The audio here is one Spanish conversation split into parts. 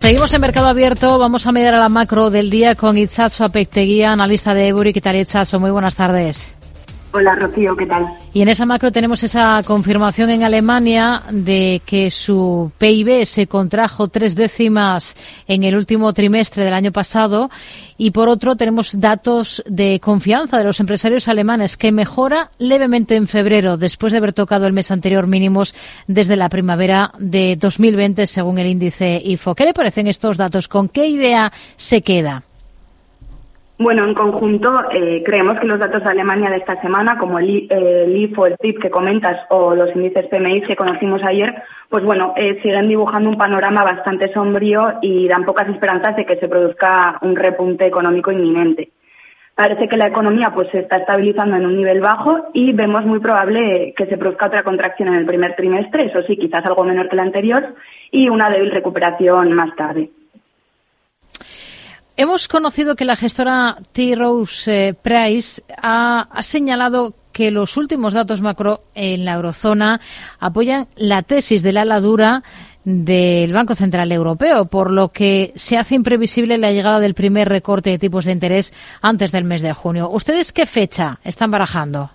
Seguimos en Mercado Abierto. Vamos a mirar a la macro del día con Itzazo Apecteguía, analista de Ebury. ¿Qué tal, Itzazo? Muy buenas tardes. Hola Rocío, ¿qué tal? Y en esa macro tenemos esa confirmación en Alemania de que su PIB se contrajo tres décimas en el último trimestre del año pasado y por otro tenemos datos de confianza de los empresarios alemanes que mejora levemente en febrero después de haber tocado el mes anterior mínimos desde la primavera de 2020 según el índice IFO. ¿Qué le parecen estos datos? ¿Con qué idea se queda? Bueno, en conjunto eh, creemos que los datos de Alemania de esta semana, como el, el IF o el PIB que comentas o los índices PMI que conocimos ayer, pues bueno, eh, siguen dibujando un panorama bastante sombrío y dan pocas esperanzas de que se produzca un repunte económico inminente. Parece que la economía pues se está estabilizando en un nivel bajo y vemos muy probable que se produzca otra contracción en el primer trimestre, eso sí, quizás algo menor que la anterior, y una débil recuperación más tarde. Hemos conocido que la gestora T. Rose eh, Price ha, señalado que los últimos datos macro en la eurozona apoyan la tesis de la ala dura del Banco Central Europeo, por lo que se hace imprevisible la llegada del primer recorte de tipos de interés antes del mes de junio. ¿Ustedes qué fecha están barajando?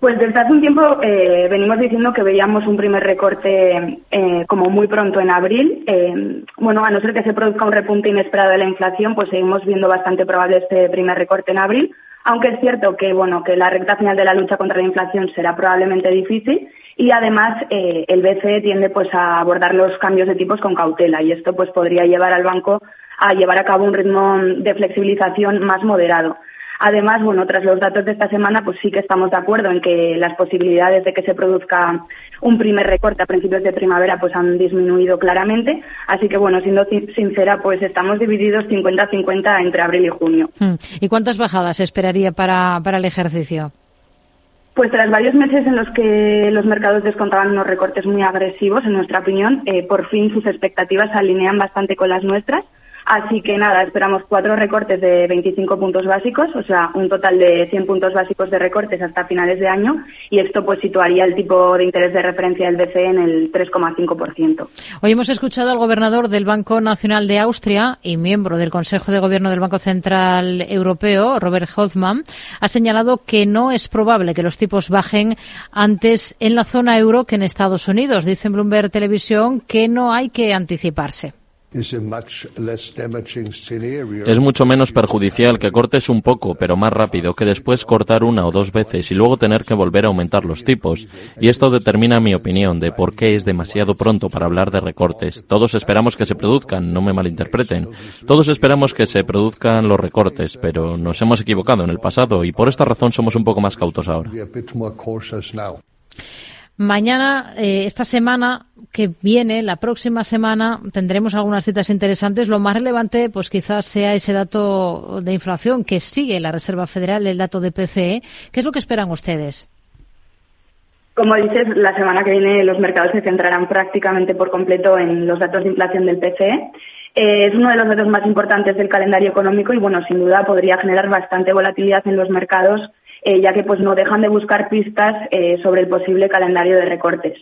Pues desde hace un tiempo eh, venimos diciendo que veíamos un primer recorte eh, como muy pronto en abril. Eh, bueno, a no ser que se produzca un repunte inesperado de la inflación, pues seguimos viendo bastante probable este primer recorte en abril. Aunque es cierto que bueno que la recta final de la lucha contra la inflación será probablemente difícil y además el BCE tiende pues a abordar los cambios de tipos con cautela y esto pues podría llevar al banco a llevar a cabo un ritmo de flexibilización más moderado. Además, bueno, tras los datos de esta semana, pues sí que estamos de acuerdo en que las posibilidades de que se produzca un primer recorte a principios de primavera pues han disminuido claramente. Así que, bueno, siendo sincera, pues estamos divididos 50-50 entre abril y junio. Hmm. ¿Y cuántas bajadas esperaría para, para el ejercicio? Pues tras varios meses en los que los mercados descontaban unos recortes muy agresivos, en nuestra opinión, eh, por fin sus expectativas se alinean bastante con las nuestras. Así que nada, esperamos cuatro recortes de 25 puntos básicos, o sea, un total de 100 puntos básicos de recortes hasta finales de año y esto pues situaría el tipo de interés de referencia del BCE en el 3,5%. Hoy hemos escuchado al gobernador del Banco Nacional de Austria y miembro del Consejo de Gobierno del Banco Central Europeo, Robert Hoffman, ha señalado que no es probable que los tipos bajen antes en la zona euro que en Estados Unidos. Dice Bloomberg Televisión que no hay que anticiparse. Es mucho menos perjudicial que cortes un poco, pero más rápido, que después cortar una o dos veces y luego tener que volver a aumentar los tipos. Y esto determina mi opinión de por qué es demasiado pronto para hablar de recortes. Todos esperamos que se produzcan, no me malinterpreten. Todos esperamos que se produzcan los recortes, pero nos hemos equivocado en el pasado y por esta razón somos un poco más cautos ahora. Mañana, eh, esta semana que viene, la próxima semana, tendremos algunas citas interesantes. Lo más relevante, pues quizás sea ese dato de inflación que sigue la Reserva Federal, el dato de PCE. ¿Qué es lo que esperan ustedes? Como dices, la semana que viene los mercados se centrarán prácticamente por completo en los datos de inflación del PCE. Eh, es uno de los datos más importantes del calendario económico y, bueno, sin duda podría generar bastante volatilidad en los mercados eh, ya que pues no dejan de buscar pistas eh, sobre el posible calendario de recortes.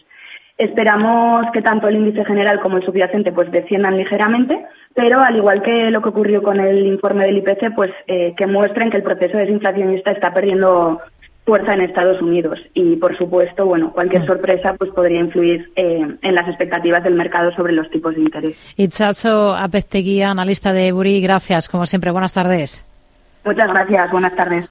Esperamos que tanto el índice general como el subyacente pues desciendan ligeramente, pero al igual que lo que ocurrió con el informe del IPC, pues eh, que muestren que el proceso desinflacionista está perdiendo fuerza en Estados Unidos y por supuesto, bueno, cualquier mm. sorpresa pues podría influir en las expectativas del mercado sobre los tipos de interés. Itzazo Apesteguía, analista de Ebury, gracias, como siempre, buenas tardes. Muchas gracias, buenas tardes.